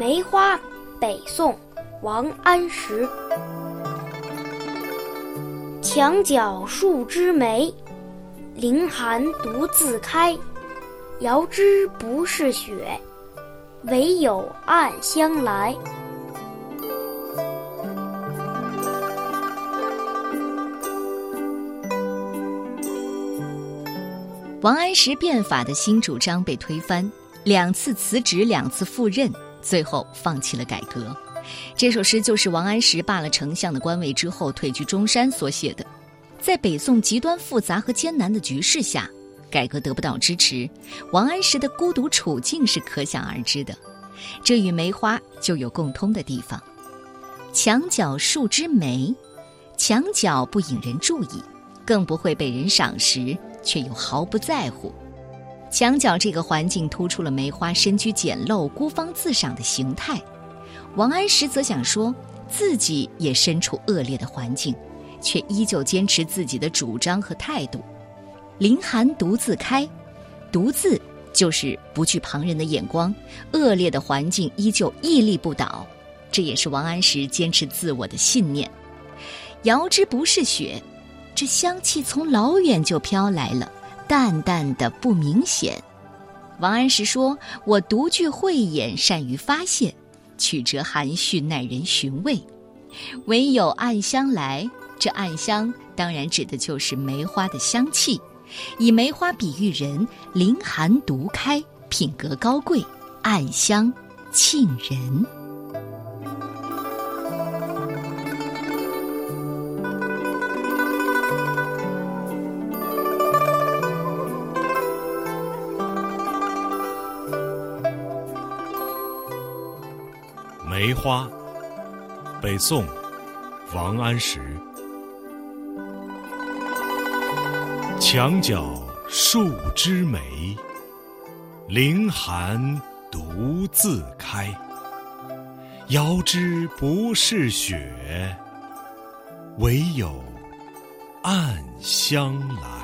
梅花，北宋，王安石。墙角数枝梅，凌寒独自开。遥知不是雪，唯有暗香来。王安石变法的新主张被推翻，两次辞职，两次赴任，最后放弃了改革。这首诗就是王安石罢了丞相的官位之后退居中山所写的。在北宋极端复杂和艰难的局势下，改革得不到支持，王安石的孤独处境是可想而知的。这与梅花就有共通的地方。墙角数枝梅，墙角不引人注意，更不会被人赏识。却又毫不在乎，墙角这个环境突出了梅花深居简陋、孤芳自赏的形态。王安石则想说自己也身处恶劣的环境，却依旧坚持自己的主张和态度。凌寒独自开，独自就是不惧旁人的眼光，恶劣的环境依旧屹立不倒。这也是王安石坚持自我的信念。遥知不是雪。这香气从老远就飘来了，淡淡的不明显。王安石说：“我独具慧眼，善于发现，曲折含蓄，耐人寻味。唯有暗香来，这暗香当然指的就是梅花的香气。以梅花比喻人，凌寒独开，品格高贵，暗香沁人。”梅花，北宋，王安石。墙角数枝梅，凌寒独自开。遥知不是雪，唯有暗香来。